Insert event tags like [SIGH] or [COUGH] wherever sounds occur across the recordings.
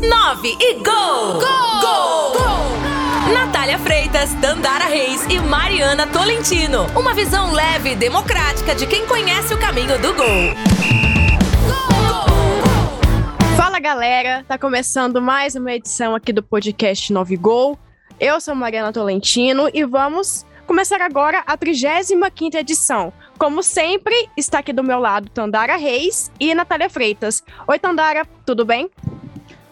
9 e gol! Gol! Gol! gol! Natália Freitas, Dandara Reis e Mariana Tolentino. Uma visão leve e democrática de quem conhece o caminho do gol. Fala galera, tá começando mais uma edição aqui do podcast 9 Gol. Eu sou Mariana Tolentino e vamos começar agora a 35ª edição. Como sempre, está aqui do meu lado Tandara Reis e Natália Freitas. Oi Tandara, tudo bem?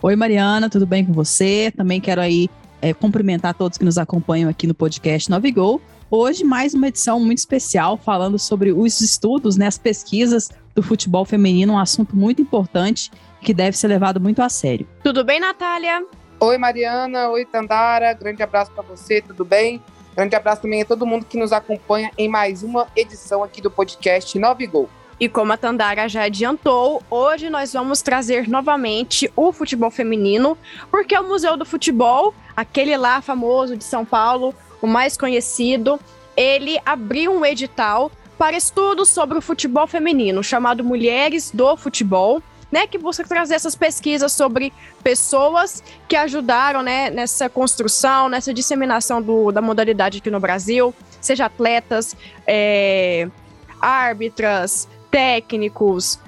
Oi, Mariana, tudo bem com você? Também quero aí é, cumprimentar todos que nos acompanham aqui no podcast Novigol. Hoje, mais uma edição muito especial falando sobre os estudos, né, as pesquisas do futebol feminino, um assunto muito importante que deve ser levado muito a sério. Tudo bem, Natália? Oi, Mariana. Oi, Tandara. Grande abraço para você, tudo bem? Grande abraço também a todo mundo que nos acompanha em mais uma edição aqui do podcast Novigol. E como a Tandara já adiantou, hoje nós vamos trazer novamente o futebol feminino, porque o Museu do Futebol, aquele lá famoso de São Paulo, o mais conhecido, ele abriu um edital para estudos sobre o futebol feminino, chamado Mulheres do Futebol, né, que busca trazer essas pesquisas sobre pessoas que ajudaram né, nessa construção, nessa disseminação do, da modalidade aqui no Brasil, seja atletas, é, árbitras, técnicos,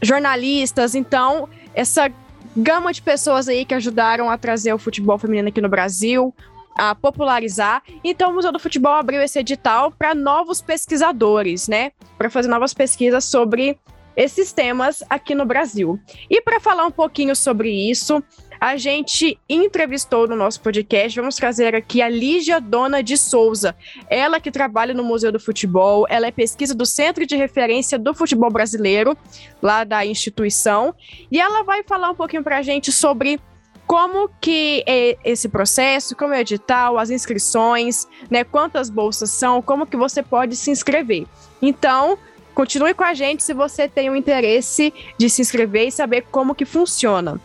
jornalistas. Então, essa gama de pessoas aí que ajudaram a trazer o futebol feminino aqui no Brasil, a popularizar. Então, o Museu do Futebol abriu esse edital para novos pesquisadores, né? Para fazer novas pesquisas sobre esses temas aqui no Brasil. E para falar um pouquinho sobre isso, a gente entrevistou no nosso podcast. Vamos trazer aqui a Lígia Dona de Souza. Ela que trabalha no Museu do Futebol, ela é pesquisa do Centro de Referência do Futebol Brasileiro, lá da instituição, e ela vai falar um pouquinho para a gente sobre como que é esse processo, como é o edital, as inscrições, né, quantas bolsas são, como que você pode se inscrever. Então, continue com a gente se você tem o interesse de se inscrever e saber como que funciona.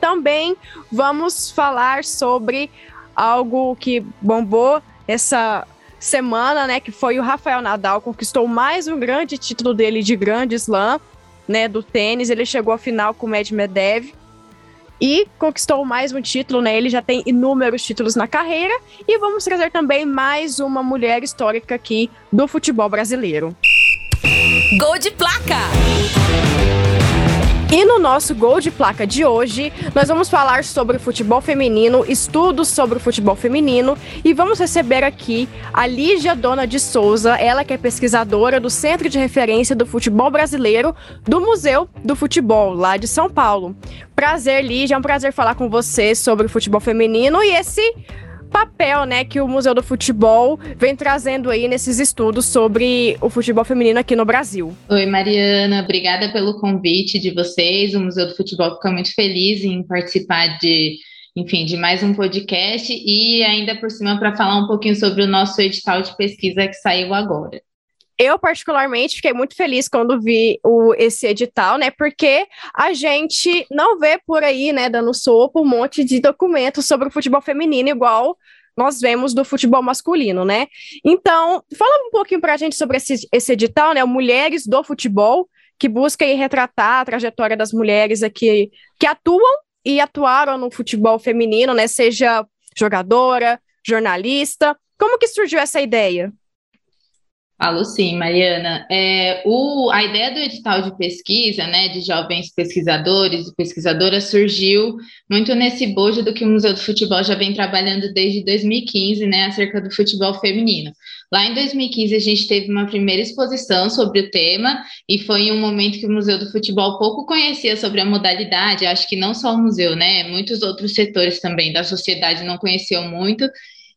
Também vamos falar sobre algo que bombou essa semana, né, que foi o Rafael Nadal conquistou mais um grande título dele de grande slam, né, do tênis. Ele chegou à final com o Medvedev e conquistou mais um título, né? Ele já tem inúmeros títulos na carreira e vamos trazer também mais uma mulher histórica aqui do futebol brasileiro. Gol de placa! E no nosso Gol de Placa de hoje, nós vamos falar sobre futebol feminino, estudos sobre o futebol feminino e vamos receber aqui a Lígia Dona de Souza, ela que é pesquisadora do Centro de Referência do Futebol Brasileiro do Museu do Futebol, lá de São Paulo. Prazer, Lígia, é um prazer falar com você sobre o futebol feminino e esse papel, né, que o Museu do Futebol vem trazendo aí nesses estudos sobre o futebol feminino aqui no Brasil. Oi, Mariana, obrigada pelo convite de vocês. O Museu do Futebol fica muito feliz em participar de, enfim, de mais um podcast e ainda por cima para falar um pouquinho sobre o nosso edital de pesquisa que saiu agora. Eu, particularmente, fiquei muito feliz quando vi o, esse edital, né? Porque a gente não vê por aí, né, dando sopa, um monte de documentos sobre o futebol feminino, igual nós vemos do futebol masculino, né? Então, fala um pouquinho para a gente sobre esse, esse edital, né? Mulheres do Futebol, que busca retratar a trajetória das mulheres aqui que atuam e atuaram no futebol feminino, né? Seja jogadora, jornalista. Como que surgiu essa ideia? Falo sim, Mariana. É, o, a ideia do edital de pesquisa, né, de jovens pesquisadores e pesquisadoras, surgiu muito nesse bojo do que o Museu do Futebol já vem trabalhando desde 2015, né, acerca do futebol feminino. Lá em 2015, a gente teve uma primeira exposição sobre o tema, e foi em um momento que o Museu do Futebol pouco conhecia sobre a modalidade, acho que não só o museu, né, muitos outros setores também da sociedade não conheciam muito,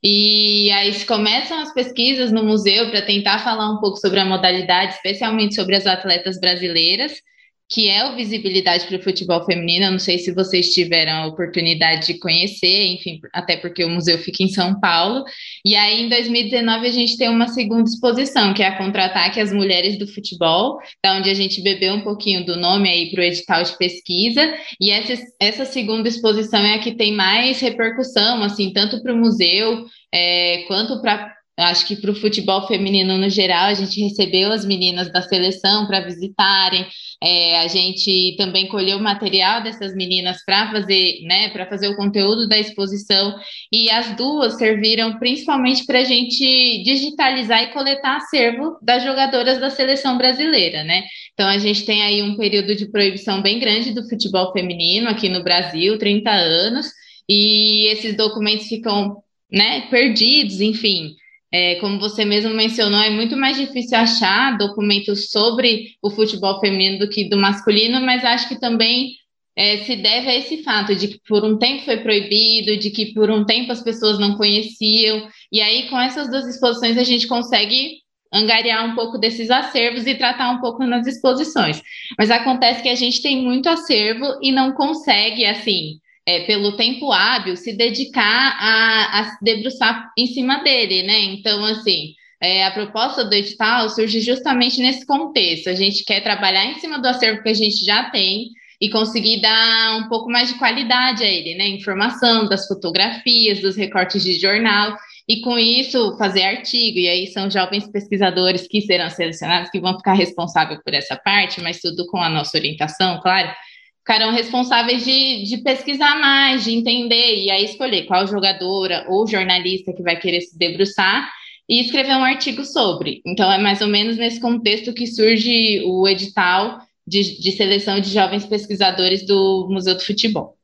e aí começam as pesquisas no museu para tentar falar um pouco sobre a modalidade, especialmente sobre as atletas brasileiras que é o Visibilidade para o Futebol Feminino. Eu não sei se vocês tiveram a oportunidade de conhecer, enfim, até porque o museu fica em São Paulo. E aí, em 2019, a gente tem uma segunda exposição, que é a Contra-Ataque às Mulheres do Futebol, da onde a gente bebeu um pouquinho do nome aí para o edital de pesquisa. E essa, essa segunda exposição é a que tem mais repercussão, assim, tanto para o museu é, quanto para acho que para o futebol feminino no geral, a gente recebeu as meninas da seleção para visitarem, é, a gente também colheu material dessas meninas para fazer, né, para fazer o conteúdo da exposição, e as duas serviram principalmente para a gente digitalizar e coletar acervo das jogadoras da seleção brasileira, né? Então a gente tem aí um período de proibição bem grande do futebol feminino aqui no Brasil, 30 anos, e esses documentos ficam né, perdidos, enfim. É, como você mesmo mencionou, é muito mais difícil achar documentos sobre o futebol feminino do que do masculino, mas acho que também é, se deve a esse fato de que por um tempo foi proibido, de que por um tempo as pessoas não conheciam, e aí com essas duas exposições a gente consegue angariar um pouco desses acervos e tratar um pouco nas exposições. Mas acontece que a gente tem muito acervo e não consegue, assim, é, pelo tempo hábil, se dedicar a, a se debruçar em cima dele, né? Então, assim, é, a proposta do edital surge justamente nesse contexto. A gente quer trabalhar em cima do acervo que a gente já tem e conseguir dar um pouco mais de qualidade a ele, né? Informação das fotografias, dos recortes de jornal, e com isso fazer artigo. E aí são jovens pesquisadores que serão selecionados que vão ficar responsáveis por essa parte, mas tudo com a nossa orientação, claro ficarão responsáveis de, de pesquisar mais, de entender, e aí escolher qual jogadora ou jornalista que vai querer se debruçar e escrever um artigo sobre. Então, é mais ou menos nesse contexto que surge o edital de, de seleção de jovens pesquisadores do Museu do Futebol.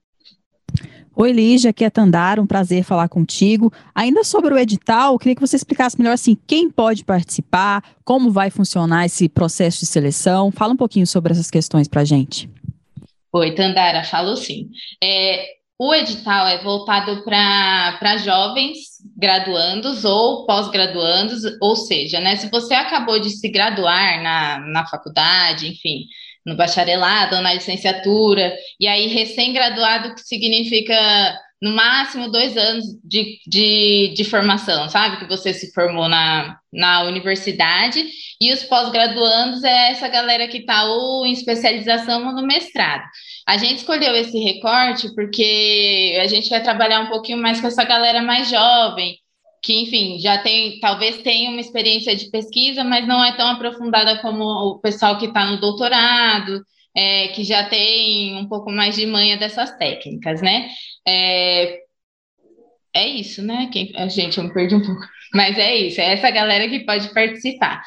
Oi, Lígia, aqui é Tandara, um prazer falar contigo. Ainda sobre o edital, eu queria que você explicasse melhor assim, quem pode participar, como vai funcionar esse processo de seleção. Fala um pouquinho sobre essas questões para a gente. Oi, Tandara, falo sim. É, o edital é voltado para jovens graduandos ou pós-graduandos, ou seja, né, se você acabou de se graduar na, na faculdade, enfim, no bacharelado ou na licenciatura, e aí recém-graduado, que significa no máximo dois anos de, de, de, formação, sabe? Que você se formou na, na universidade, e os pós-graduandos é essa galera que está ou em especialização ou no mestrado. A gente escolheu esse recorte porque a gente quer trabalhar um pouquinho mais com essa galera mais jovem, que, enfim, já tem, talvez tenha uma experiência de pesquisa, mas não é tão aprofundada como o pessoal que está no doutorado, é, que já tem um pouco mais de manha dessas técnicas, né? É, é isso, né? Quem, gente, eu me perdi um pouco. Mas é isso, é essa galera que pode participar.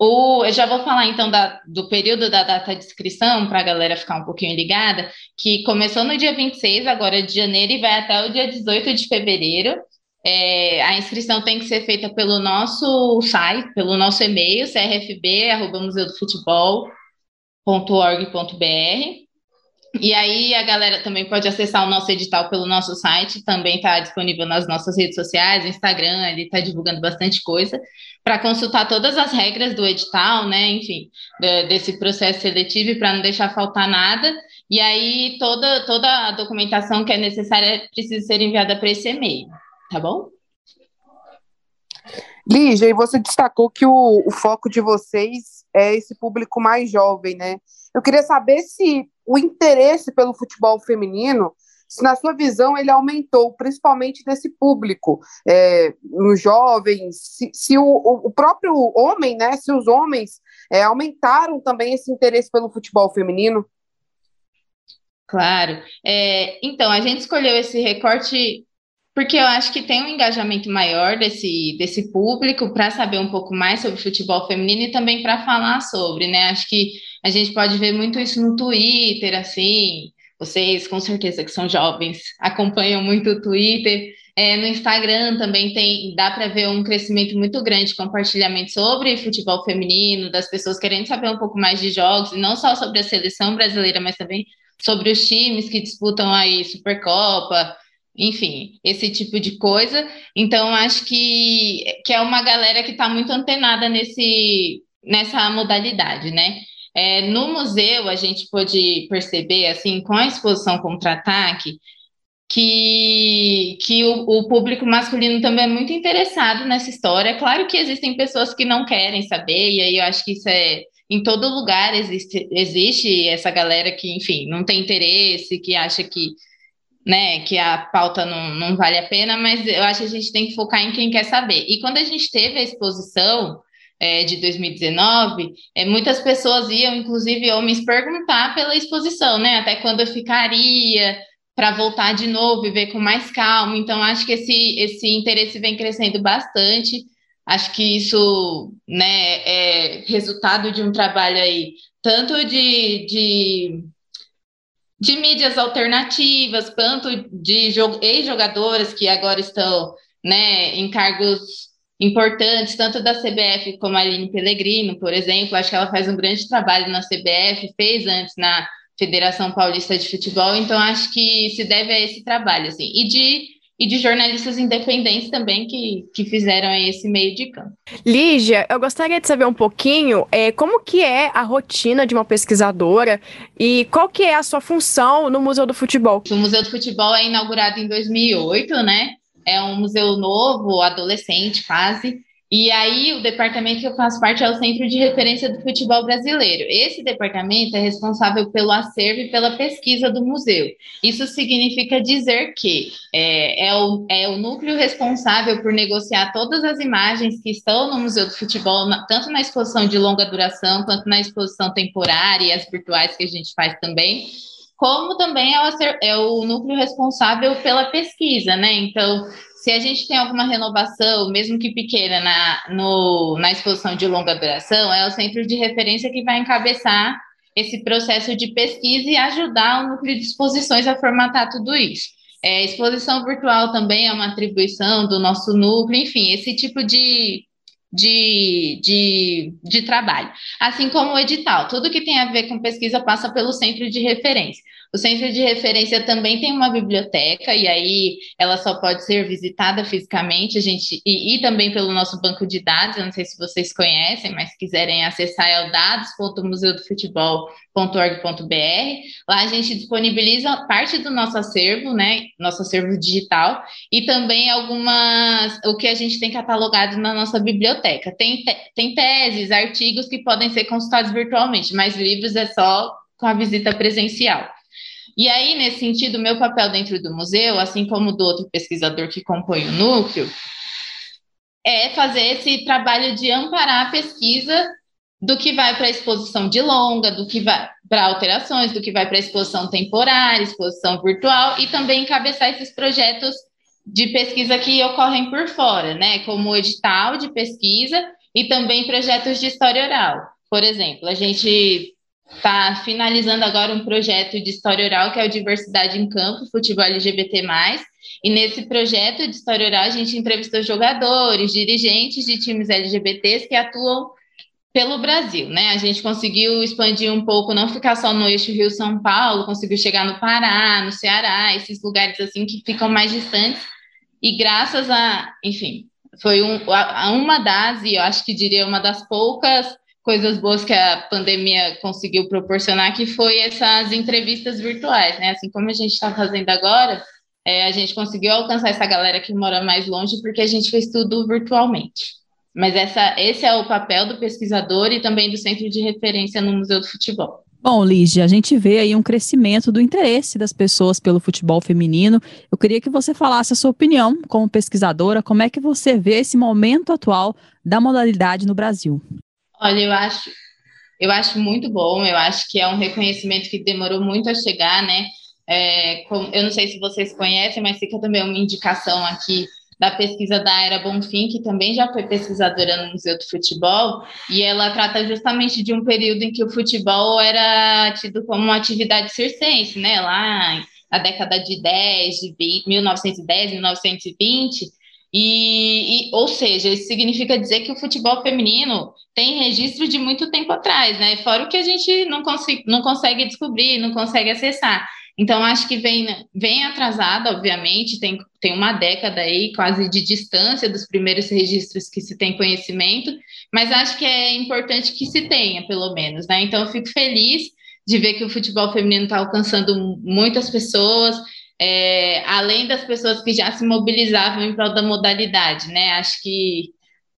O, eu já vou falar então da, do período da data de inscrição, para a galera ficar um pouquinho ligada, que começou no dia 26, agora de janeiro, e vai até o dia 18 de fevereiro. É, a inscrição tem que ser feita pelo nosso site, pelo nosso e-mail, crfb.museudofutebol.org.br. E aí a galera também pode acessar o nosso edital pelo nosso site, também está disponível nas nossas redes sociais, Instagram, ele está divulgando bastante coisa, para consultar todas as regras do edital, né? Enfim, de, desse processo seletivo para não deixar faltar nada. E aí toda, toda a documentação que é necessária precisa ser enviada para esse e-mail, tá bom? Lígia, e você destacou que o, o foco de vocês é esse público mais jovem, né? Eu queria saber se o interesse pelo futebol feminino, se na sua visão ele aumentou, principalmente desse público, é, nos jovens, se, se o, o, próprio homem, né, se os homens é, aumentaram também esse interesse pelo futebol feminino. Claro. É, então, a gente escolheu esse recorte porque eu acho que tem um engajamento maior desse, desse público para saber um pouco mais sobre futebol feminino e também para falar sobre, né? Acho que a gente pode ver muito isso no Twitter, assim. Vocês, com certeza, que são jovens, [LAUGHS] acompanham muito o Twitter. É, no Instagram também tem, dá para ver um crescimento muito grande de compartilhamento sobre futebol feminino, das pessoas querendo saber um pouco mais de jogos, não só sobre a seleção brasileira, mas também sobre os times que disputam aí Supercopa, enfim, esse tipo de coisa. Então, acho que, que é uma galera que está muito antenada nesse, nessa modalidade, né? É, no museu, a gente pôde perceber, assim, com a exposição contra-ataque, que, que o, o, público masculino também é muito interessado nessa história. Claro que existem pessoas que não querem saber, e aí eu acho que isso é. Em todo lugar existe, existe essa galera que, enfim, não tem interesse, que acha que né, que a pauta não, não vale a pena, mas eu acho que a gente tem que focar em quem quer saber. E quando a gente teve a exposição é, de 2019, é, muitas pessoas iam, inclusive homens, perguntar pela exposição, né, até quando eu ficaria, para voltar de novo e ver com mais calma. Então, acho que esse, esse interesse vem crescendo bastante. Acho que isso né, é resultado de um trabalho aí, tanto de, de de mídias alternativas, tanto de ex-jogadoras que agora estão né, em cargos importantes, tanto da CBF como a Aline Pellegrino, por exemplo. Acho que ela faz um grande trabalho na CBF, fez antes na Federação Paulista de Futebol, então acho que se deve a esse trabalho, assim, e de e de jornalistas independentes também que, que fizeram esse meio de campo. Lígia, eu gostaria de saber um pouquinho é, como que é a rotina de uma pesquisadora e qual que é a sua função no Museu do Futebol. O Museu do Futebol é inaugurado em 2008, né? É um museu novo, adolescente quase, e aí, o departamento que eu faço parte é o Centro de Referência do Futebol Brasileiro. Esse departamento é responsável pelo acervo e pela pesquisa do museu. Isso significa dizer que é, é, o, é o núcleo responsável por negociar todas as imagens que estão no Museu do Futebol, tanto na exposição de longa duração, quanto na exposição temporária e as virtuais que a gente faz também, como também é o, é o núcleo responsável pela pesquisa, né? Então, se a gente tem alguma renovação, mesmo que pequena, na, no, na exposição de longa duração, é o centro de referência que vai encabeçar esse processo de pesquisa e ajudar o núcleo de exposições a formatar tudo isso. É, exposição virtual também é uma atribuição do nosso núcleo, enfim, esse tipo de, de, de, de trabalho. Assim como o edital, tudo que tem a ver com pesquisa passa pelo centro de referência. O centro de referência também tem uma biblioteca, e aí ela só pode ser visitada fisicamente, a gente, e, e também pelo nosso banco de dados, eu não sei se vocês conhecem, mas se quiserem acessar é o dados.museudofutebol.org.br. Lá a gente disponibiliza parte do nosso acervo, né? Nosso acervo digital, e também algumas o que a gente tem catalogado na nossa biblioteca. Tem, tem teses, artigos que podem ser consultados virtualmente, mas livros é só com a visita presencial. E aí, nesse sentido, meu papel dentro do museu, assim como do outro pesquisador que compõe o núcleo, é fazer esse trabalho de amparar a pesquisa do que vai para a exposição de longa, do que vai para alterações, do que vai para a exposição temporária, exposição virtual, e também encabeçar esses projetos de pesquisa que ocorrem por fora, né? Como edital de pesquisa e também projetos de história oral. Por exemplo, a gente está finalizando agora um projeto de história oral que é o Diversidade em Campo, Futebol LGBT+. E nesse projeto de história oral a gente entrevistou jogadores, dirigentes de times LGBTs que atuam pelo Brasil, né? A gente conseguiu expandir um pouco, não ficar só no eixo Rio-São Paulo, conseguiu chegar no Pará, no Ceará, esses lugares assim que ficam mais distantes. E graças a, enfim, foi um, a, uma das, e eu acho que diria uma das poucas coisas boas que a pandemia conseguiu proporcionar, que foi essas entrevistas virtuais, né? Assim como a gente está fazendo agora, é, a gente conseguiu alcançar essa galera que mora mais longe porque a gente fez tudo virtualmente. Mas essa, esse é o papel do pesquisador e também do centro de referência no Museu do Futebol. Bom, Lígia, a gente vê aí um crescimento do interesse das pessoas pelo futebol feminino. Eu queria que você falasse a sua opinião como pesquisadora, como é que você vê esse momento atual da modalidade no Brasil? Olha, eu acho, eu acho muito bom, eu acho que é um reconhecimento que demorou muito a chegar, né? É, com, eu não sei se vocês conhecem, mas fica também uma indicação aqui da pesquisa da Era Bonfim, que também já foi pesquisadora no Museu do Futebol, e ela trata justamente de um período em que o futebol era tido como uma atividade circense, né? Lá na década de 10, de 20, 1910, 1920, e, e, ou seja, isso significa dizer que o futebol feminino tem registro de muito tempo atrás, né? Fora o que a gente não, não consegue descobrir, não consegue acessar. Então, acho que vem, vem atrasada, obviamente, tem, tem uma década aí quase de distância dos primeiros registros que se tem conhecimento, mas acho que é importante que se tenha, pelo menos, né? Então, eu fico feliz de ver que o futebol feminino está alcançando muitas pessoas, é, além das pessoas que já se mobilizavam em prol da modalidade, né? Acho que,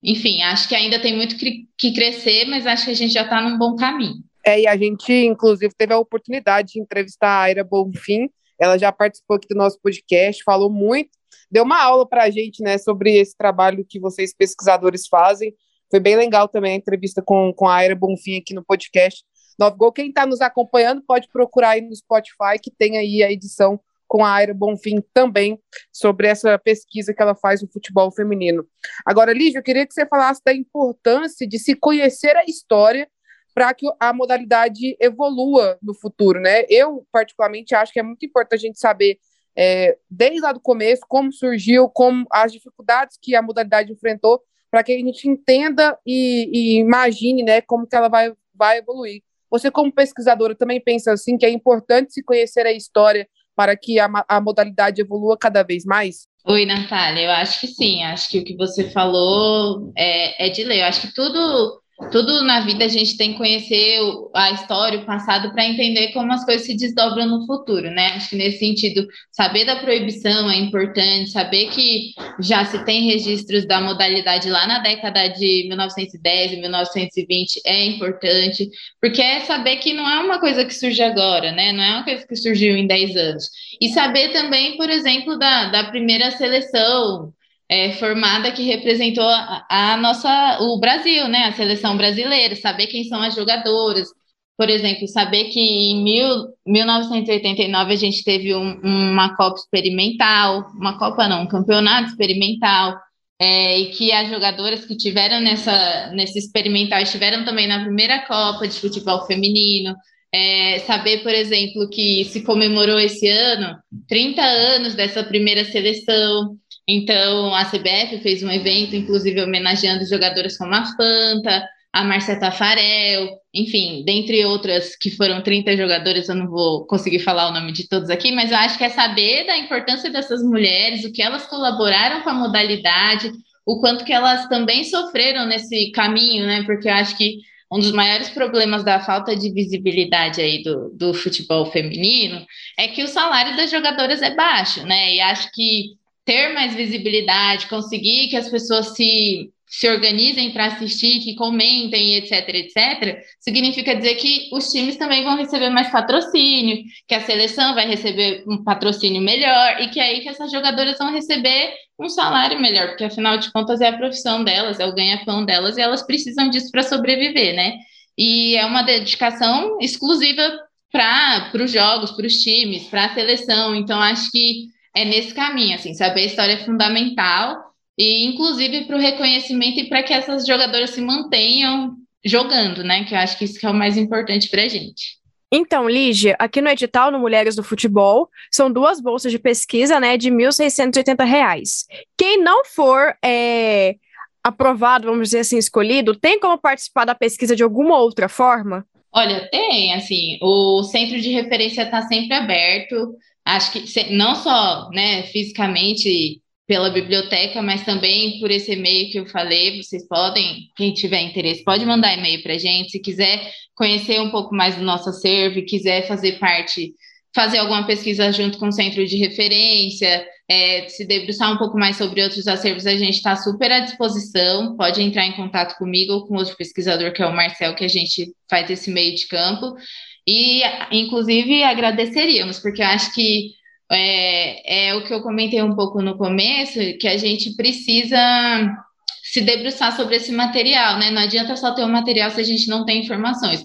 enfim, acho que ainda tem muito que crescer, mas acho que a gente já está num bom caminho. É, e a gente, inclusive, teve a oportunidade de entrevistar a Aira Bonfim Ela já participou aqui do nosso podcast, falou muito, deu uma aula para a gente, né, sobre esse trabalho que vocês pesquisadores fazem. Foi bem legal também a entrevista com, com a Aira Bonfim aqui no podcast. Nove Gol, quem está nos acompanhando pode procurar aí no Spotify, que tem aí a edição com a Aira Bonfim também sobre essa pesquisa que ela faz no futebol feminino. Agora, Lígia, eu queria que você falasse da importância de se conhecer a história para que a modalidade evolua no futuro, né? Eu, particularmente, acho que é muito importante a gente saber, é, desde lá do começo, como surgiu, como as dificuldades que a modalidade enfrentou, para que a gente entenda e, e, imagine, né, como que ela vai, vai evoluir. Você, como pesquisadora, também pensa assim que é importante se conhecer a história para que a, a modalidade evolua cada vez mais? Oi, Natália, eu acho que sim, acho que o que você falou é, é de lei. Eu acho que tudo tudo na vida a gente tem que conhecer a história, o passado, para entender como as coisas se desdobram no futuro, né? Acho que nesse sentido, saber da proibição é importante, saber que já se tem registros da modalidade lá na década de 1910 e 1920 é importante, porque é saber que não é uma coisa que surge agora, né? Não é uma coisa que surgiu em 10 anos. E saber também, por exemplo, da, da primeira seleção é, formada que representou a, a, nossa, o Brasil, né, a seleção brasileira, saber quem são as jogadoras, por exemplo, saber que em mil, 1989 a gente teve um, uma Copa experimental, uma Copa não, um campeonato experimental, é, e que as jogadoras que tiveram nessa, nesse experimental estiveram também na primeira Copa de futebol feminino, é, saber, por exemplo, que se comemorou esse ano 30 anos dessa primeira seleção, então, a CBF fez um evento, inclusive homenageando jogadoras como a Fanta, a Marcia Tafarel, enfim, dentre outras que foram 30 jogadoras, eu não vou conseguir falar o nome de todos aqui, mas eu acho que é saber da importância dessas mulheres, o que elas colaboraram com a modalidade, o quanto que elas também sofreram nesse caminho, né? Porque eu acho que um dos maiores problemas da falta de visibilidade aí do, do futebol feminino é que o salário das jogadoras é baixo, né? E acho que ter mais visibilidade, conseguir que as pessoas se, se organizem para assistir, que comentem, etc, etc, significa dizer que os times também vão receber mais patrocínio, que a seleção vai receber um patrocínio melhor e que é aí que essas jogadoras vão receber um salário melhor, porque afinal de contas é a profissão delas, é o ganha-pão delas e elas precisam disso para sobreviver, né? E é uma dedicação exclusiva para os jogos, para os times, para a seleção. Então, acho que é nesse caminho, assim, saber a história é fundamental e inclusive para o reconhecimento e para que essas jogadoras se mantenham jogando, né? Que eu acho que isso que é o mais importante para a gente. Então, Lígia, aqui no edital no Mulheres do Futebol, são duas bolsas de pesquisa, né, de R$ 1.680. Quem não for é, aprovado, vamos dizer assim, escolhido, tem como participar da pesquisa de alguma outra forma? Olha, tem, assim, o centro de referência está sempre aberto, acho que não só né, fisicamente pela biblioteca, mas também por esse e-mail que eu falei. Vocês podem, quem tiver interesse, pode mandar e-mail para a gente. Se quiser conhecer um pouco mais do nosso acervo, quiser fazer parte, fazer alguma pesquisa junto com o centro de referência, é, se debruçar um pouco mais sobre outros acervos, a gente está super à disposição. Pode entrar em contato comigo ou com outro pesquisador, que é o Marcel, que a gente faz esse meio de campo. E, inclusive, agradeceríamos, porque eu acho que é, é o que eu comentei um pouco no começo, que a gente precisa se debruçar sobre esse material, né? Não adianta só ter o um material se a gente não tem informações.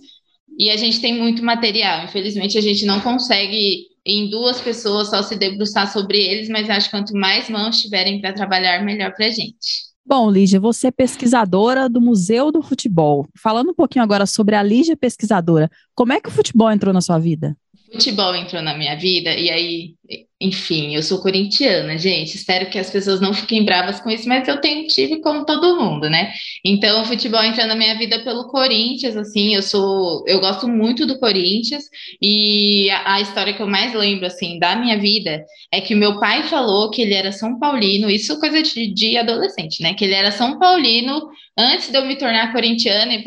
E a gente tem muito material, infelizmente a gente não consegue em duas pessoas só se debruçar sobre eles, mas acho que quanto mais mãos tiverem para trabalhar, melhor para a gente. Bom, Lígia, você é pesquisadora do Museu do Futebol. Falando um pouquinho agora sobre a Lígia pesquisadora, como é que o futebol entrou na sua vida? futebol entrou na minha vida e aí, enfim, eu sou corintiana, gente. Espero que as pessoas não fiquem bravas com isso, mas eu tenho como todo mundo, né? Então, o futebol entrou na minha vida pelo Corinthians, assim, eu sou, eu gosto muito do Corinthians e a, a história que eu mais lembro assim da minha vida é que meu pai falou que ele era São Paulino, isso coisa de, de adolescente, né? Que ele era São Paulino antes de eu me tornar corintiana e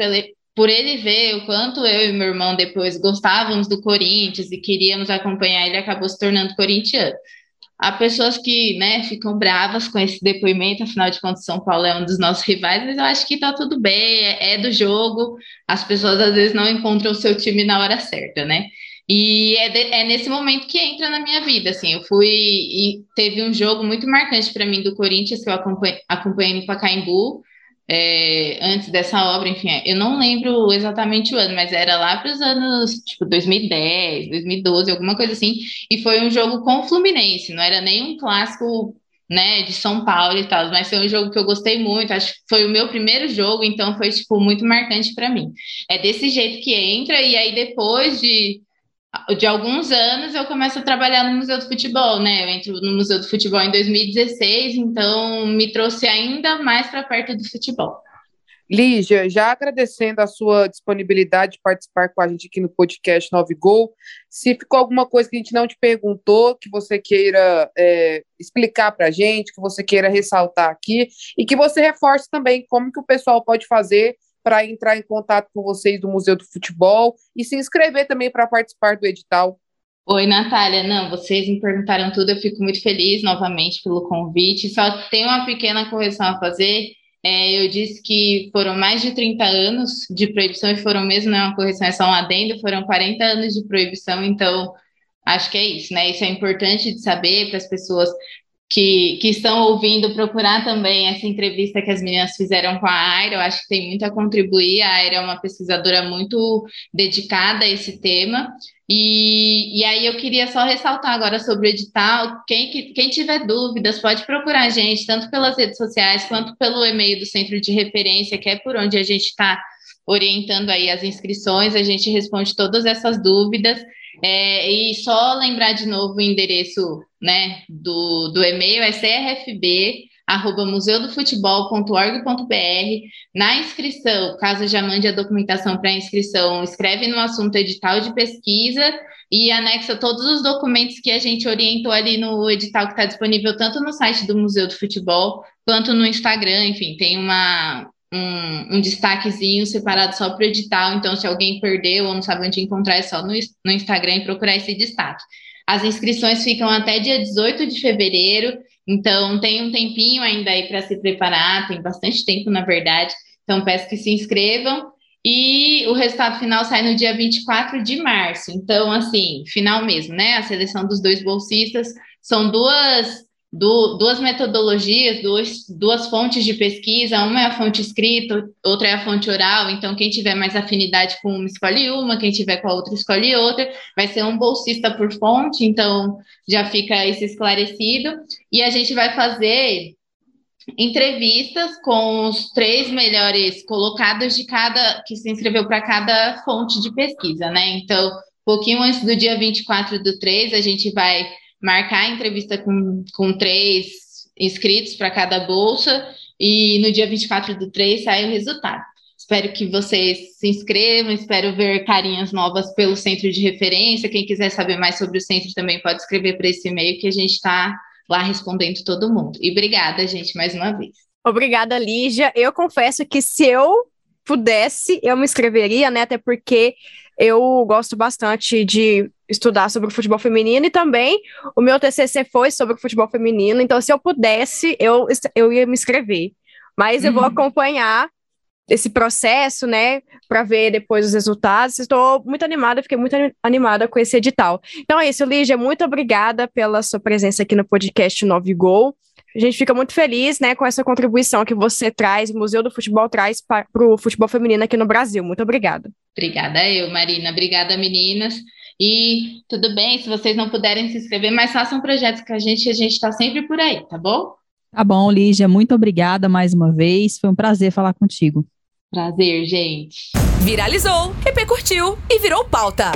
por ele ver o quanto eu e meu irmão depois gostávamos do Corinthians e queríamos acompanhar, ele acabou se tornando corintiano. Há pessoas que né, ficam bravas com esse depoimento, afinal de contas, São Paulo é um dos nossos rivais, mas eu acho que tá tudo bem, é, é do jogo, as pessoas às vezes não encontram o seu time na hora certa, né? E é, de, é, nesse momento que entra na minha vida, assim, eu fui e teve um jogo muito marcante para mim do Corinthians que eu acompanhei, acompanhei no Pacaembu, é, antes dessa obra, enfim, eu não lembro exatamente o ano, mas era lá para os anos, tipo, 2010, 2012, alguma coisa assim, e foi um jogo com o Fluminense, não era nem um clássico, né, de São Paulo e tal, mas foi um jogo que eu gostei muito, acho que foi o meu primeiro jogo, então foi, tipo, muito marcante para mim. É desse jeito que entra, e aí depois de de alguns anos eu começo a trabalhar no Museu do Futebol, né? Eu entro no Museu do Futebol em 2016, então me trouxe ainda mais para perto do futebol. Lígia, já agradecendo a sua disponibilidade de participar com a gente aqui no podcast 9 Gol, se ficou alguma coisa que a gente não te perguntou, que você queira é, explicar para a gente, que você queira ressaltar aqui, e que você reforce também como que o pessoal pode fazer para entrar em contato com vocês do Museu do Futebol e se inscrever também para participar do edital. Oi, Natália. Não, vocês me perguntaram tudo, eu fico muito feliz novamente pelo convite. Só tem uma pequena correção a fazer. É, eu disse que foram mais de 30 anos de proibição e foram mesmo, não é uma correção, é só um adendo, foram 40 anos de proibição, então acho que é isso, né? Isso é importante de saber para as pessoas que, que estão ouvindo procurar também essa entrevista que as meninas fizeram com a Aira, eu acho que tem muito a contribuir. A Aira é uma pesquisadora muito dedicada a esse tema. E, e aí eu queria só ressaltar agora sobre o edital. Quem, quem tiver dúvidas, pode procurar a gente, tanto pelas redes sociais quanto pelo e-mail do Centro de Referência, que é por onde a gente está orientando aí as inscrições, a gente responde todas essas dúvidas. É, e só lembrar de novo o endereço né, do, do e-mail é crfb arroba museudofutebol.org.br. Na inscrição, caso já mande a documentação para inscrição, escreve no assunto edital de pesquisa e anexa todos os documentos que a gente orientou ali no edital que está disponível tanto no site do Museu do Futebol quanto no Instagram, enfim, tem uma, um, um destaquezinho separado só para o edital, então se alguém perdeu ou não sabe onde encontrar, é só no, no Instagram e procurar esse destaque. As inscrições ficam até dia 18 de fevereiro, então tem um tempinho ainda aí para se preparar, tem bastante tempo, na verdade. Então peço que se inscrevam. E o resultado final sai no dia 24 de março. Então, assim, final mesmo, né? A seleção dos dois bolsistas são duas do, duas metodologias, duas, duas fontes de pesquisa, uma é a fonte escrita, outra é a fonte oral, então quem tiver mais afinidade com uma escolhe uma, quem tiver com a outra escolhe outra, vai ser um bolsista por fonte, então já fica isso esclarecido, e a gente vai fazer entrevistas com os três melhores colocados de cada, que se inscreveu para cada fonte de pesquisa, né, então, pouquinho antes do dia 24 do 3, a gente vai marcar a entrevista com, com três inscritos para cada bolsa e no dia 24 do 3 sai o resultado. Espero que vocês se inscrevam, espero ver carinhas novas pelo centro de referência. Quem quiser saber mais sobre o centro também pode escrever para esse e-mail que a gente está lá respondendo todo mundo. E obrigada, gente, mais uma vez. Obrigada, Lígia. Eu confesso que se eu pudesse, eu me inscreveria, né? Até porque eu gosto bastante de estudar sobre o futebol feminino e também o meu TCC foi sobre o futebol feminino, então se eu pudesse, eu, eu ia me inscrever. Mas uhum. eu vou uhum. acompanhar esse processo, né, para ver depois os resultados. Estou muito animada, fiquei muito animada com esse edital. Então é isso, Lígia, muito obrigada pela sua presença aqui no podcast 9 Gol. A gente fica muito feliz, né, com essa contribuição que você traz, o Museu do Futebol traz para o futebol feminino aqui no Brasil. Muito obrigada. Obrigada eu, Marina. Obrigada, meninas. E tudo bem, se vocês não puderem se inscrever, mas façam projetos com a gente, a gente está sempre por aí, tá bom? Tá bom, Lígia, muito obrigada mais uma vez. Foi um prazer falar contigo. Prazer, gente. Viralizou, repercutiu e virou pauta.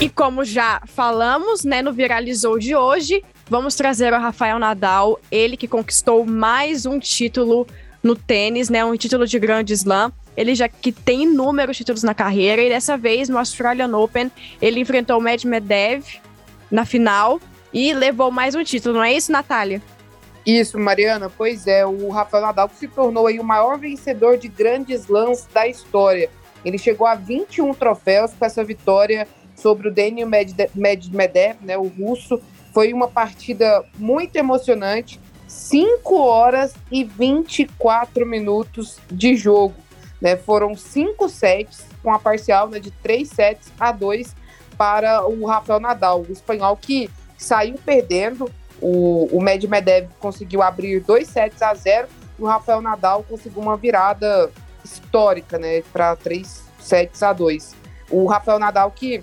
E como já falamos, né, no Viralizou de hoje, vamos trazer o Rafael Nadal, ele que conquistou mais um título no tênis, né, um título de Grande Slam. Ele já que tem inúmeros títulos na carreira e dessa vez no Australian Open ele enfrentou o Medvedev na final e levou mais um título, não é isso, Natália? Isso, Mariana, pois é, o Rafael Nadal se tornou aí o maior vencedor de grandes slams da história. Ele chegou a 21 troféus com essa vitória sobre o Daniel Medvedev, né, o russo. Foi uma partida muito emocionante, 5 horas e 24 minutos de jogo. Né? Foram cinco sets, com a parcial né, de três sets a dois para o Rafael Nadal, o espanhol que saiu perdendo. O, o Medvedev conseguiu abrir dois sets a zero e o Rafael Nadal conseguiu uma virada histórica, né, para três sets a dois. O Rafael Nadal que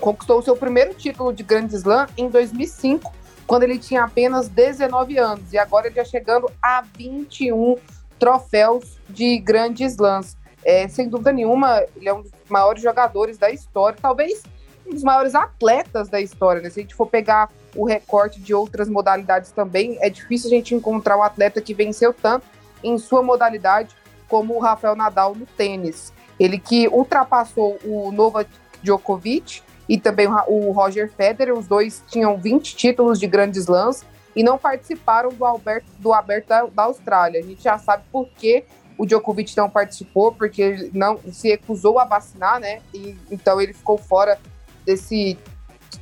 conquistou seu primeiro título de Grand Slam em 2005, quando ele tinha apenas 19 anos, e agora já chegando a 21 troféus de Grand Slams. É, sem dúvida nenhuma, ele é um dos maiores jogadores da história, talvez um dos maiores atletas da história. Né? Se a gente for pegar o recorte de outras modalidades também, é difícil a gente encontrar um atleta que venceu tanto em sua modalidade como o Rafael Nadal no tênis. Ele que ultrapassou o Novak Djokovic e também o Roger Federer, os dois tinham 20 títulos de grandes slams e não participaram do, Alberto, do Aberto da, da Austrália. A gente já sabe por que o Djokovic não participou, porque não se recusou a vacinar, né? E, então ele ficou fora desse,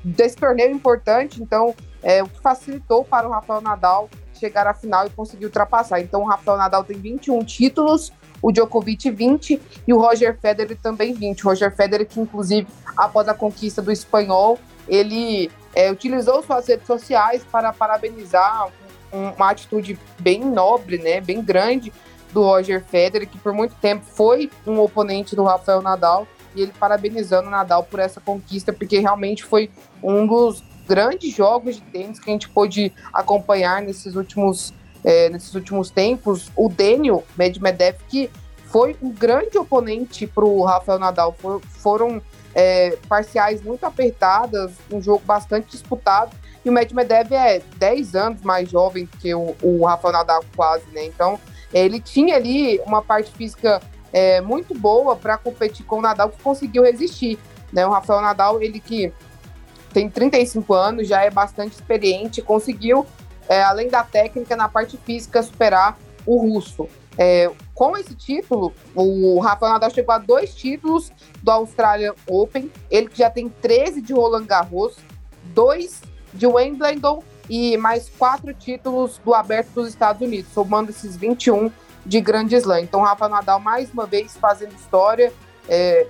desse torneio importante. Então, é, o que facilitou para o Rafael Nadal chegar à final e conseguir ultrapassar. Então, o Rafael Nadal tem 21 títulos, o Djokovic 20 e o Roger Federer também 20. O Roger Federer, que inclusive, após a conquista do espanhol, ele é, utilizou suas redes sociais para parabenizar uma atitude bem nobre, né, bem grande do Roger Federer, que por muito tempo foi um oponente do Rafael Nadal, e ele parabenizando o Nadal por essa conquista, porque realmente foi um dos grandes jogos de tênis que a gente pôde acompanhar nesses últimos, é, nesses últimos tempos. O Daniel Medvedev, que foi um grande oponente para o Rafael Nadal, For, foram é, parciais muito apertadas, um jogo bastante disputado. E o Medvedev é 10 anos mais jovem que o, o Rafael Nadal, quase, né? Então, ele tinha ali uma parte física é, muito boa para competir com o Nadal, que conseguiu resistir. Né? O Rafael Nadal, ele que tem 35 anos, já é bastante experiente, conseguiu, é, além da técnica, na parte física, superar o russo. É, com esse título, o Rafael Nadal chegou a dois títulos do Australian Open, ele que já tem 13 de Roland Garros, dois de Wimbledon e mais quatro títulos do Aberto dos Estados Unidos, somando esses 21 de grande slam. Então, Rafa Nadal, mais uma vez, fazendo história. É,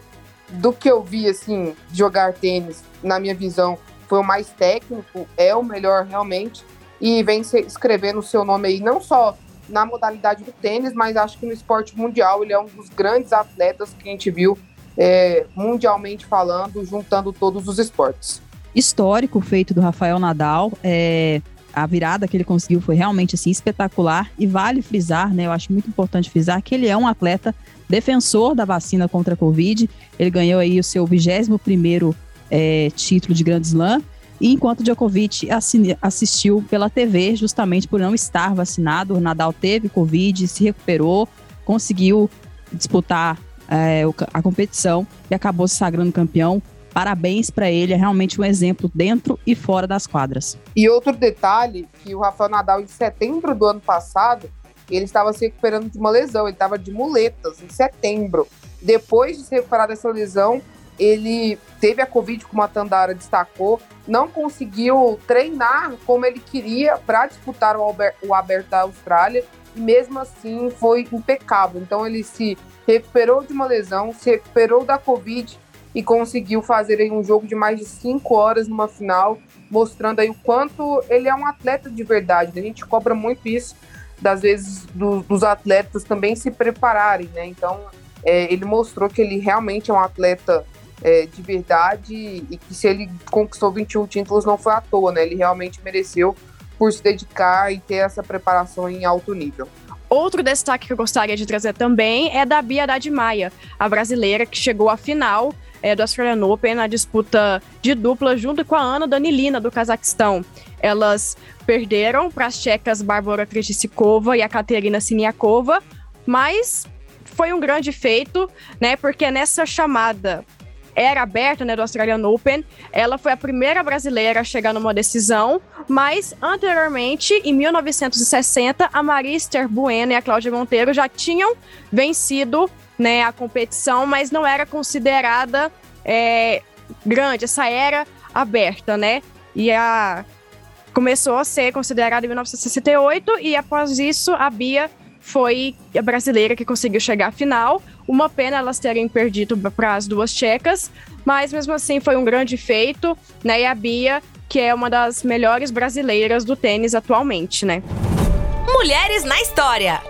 do que eu vi, assim, jogar tênis, na minha visão, foi o mais técnico, é o melhor realmente. E vem escrevendo o seu nome aí, não só na modalidade do tênis, mas acho que no esporte mundial ele é um dos grandes atletas que a gente viu é, mundialmente falando, juntando todos os esportes. Histórico feito do Rafael Nadal. É, a virada que ele conseguiu foi realmente assim espetacular e vale frisar, né? Eu acho muito importante frisar que ele é um atleta defensor da vacina contra a Covid. Ele ganhou aí o seu 21 primeiro é, título de Grand Slam. Enquanto Djokovic assistiu pela TV, justamente por não estar vacinado, o Nadal teve Covid, se recuperou, conseguiu disputar é, a competição e acabou se sagrando campeão Parabéns para ele, é realmente um exemplo dentro e fora das quadras. E outro detalhe, que o Rafael Nadal, em setembro do ano passado, ele estava se recuperando de uma lesão, ele estava de muletas em setembro. Depois de se recuperar dessa lesão, ele teve a Covid, como a Tandara destacou, não conseguiu treinar como ele queria para disputar o, o Aberto da Austrália, e mesmo assim foi impecável. Então ele se recuperou de uma lesão, se recuperou da Covid e conseguiu fazer aí um jogo de mais de cinco horas numa final, mostrando aí o quanto ele é um atleta de verdade. Né? A gente cobra muito isso, das vezes, do, dos atletas também se prepararem, né? Então, é, ele mostrou que ele realmente é um atleta é, de verdade e que se ele conquistou 21 títulos não foi à toa, né? Ele realmente mereceu por se dedicar e ter essa preparação em alto nível. Outro destaque que eu gostaria de trazer também é da Bia Haddad Maia, a brasileira que chegou à final é, do Australian Open na disputa de dupla junto com a Ana Danilina, do Cazaquistão. Elas perderam para as tchecas Bárbara Krejcikova e a Katerina Siniakova, mas foi um grande feito, né? Porque nessa chamada era aberta, né, do Australian Open, ela foi a primeira brasileira a chegar numa decisão, mas anteriormente, em 1960, a Maria Esther Bueno e a Cláudia Monteiro já tinham vencido né, a competição, mas não era considerada é, grande, essa era aberta, né? E a começou a ser considerada em 1968 e após isso a Bia foi a brasileira que conseguiu chegar à final. Uma pena elas terem perdido para as duas tchecas, mas mesmo assim foi um grande feito, né? E a Bia, que é uma das melhores brasileiras do tênis atualmente, né? Mulheres na história.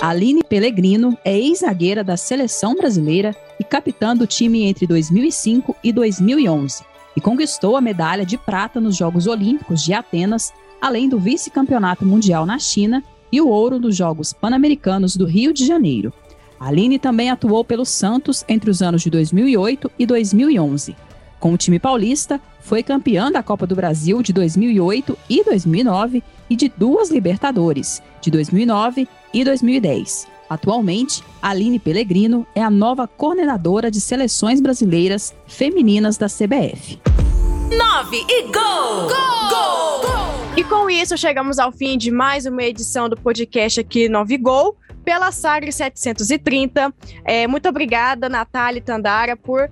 Aline Pellegrino é ex-zagueira da seleção brasileira e capitã do time entre 2005 e 2011 e conquistou a medalha de prata nos Jogos Olímpicos de Atenas, além do vice-campeonato mundial na China e o ouro nos Jogos Pan-Americanos do Rio de Janeiro. Aline também atuou pelo Santos entre os anos de 2008 e 2011. Com o time paulista, foi campeã da Copa do Brasil de 2008 e 2009 e de duas Libertadores, de 2009 e 2010. Atualmente, Aline Pellegrino é a nova coordenadora de seleções brasileiras femininas da CBF. 9 e gol! Gol! Gol! gol! E com isso, chegamos ao fim de mais uma edição do podcast aqui 9 Gol, pela Sagre 730. É, muito obrigada, Natália e Tandara, por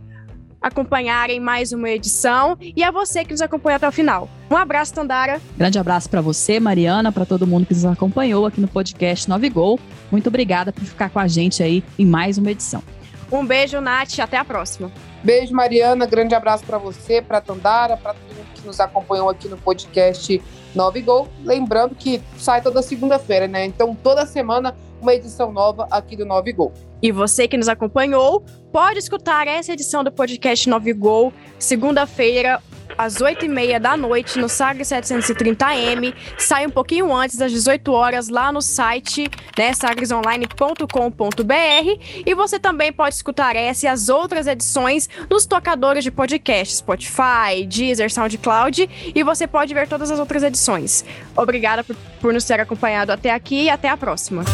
acompanharem mais uma edição e a você que nos acompanha até o final. Um abraço, Tandara. Grande abraço para você, Mariana, para todo mundo que nos acompanhou aqui no podcast 9 Gol. Muito obrigada por ficar com a gente aí em mais uma edição. Um beijo, Nath, até a próxima. Beijo, Mariana. Grande abraço para você, para Tandara, para todo mundo que nos acompanhou aqui no podcast 9 Gol. Lembrando que sai toda segunda-feira, né? Então, toda semana, uma edição nova aqui do 9 Gol. E você que nos acompanhou, pode escutar essa edição do podcast 9 Gol, segunda-feira, às 8h30 da noite, no SAG 730M. Sai um pouquinho antes das 18 horas lá no site, né, sagresonline.com.br. E você também pode escutar essa e as outras edições nos tocadores de podcast, Spotify, Deezer, SoundCloud. E você pode ver todas as outras edições. Obrigada por, por nos ter acompanhado até aqui e até a próxima.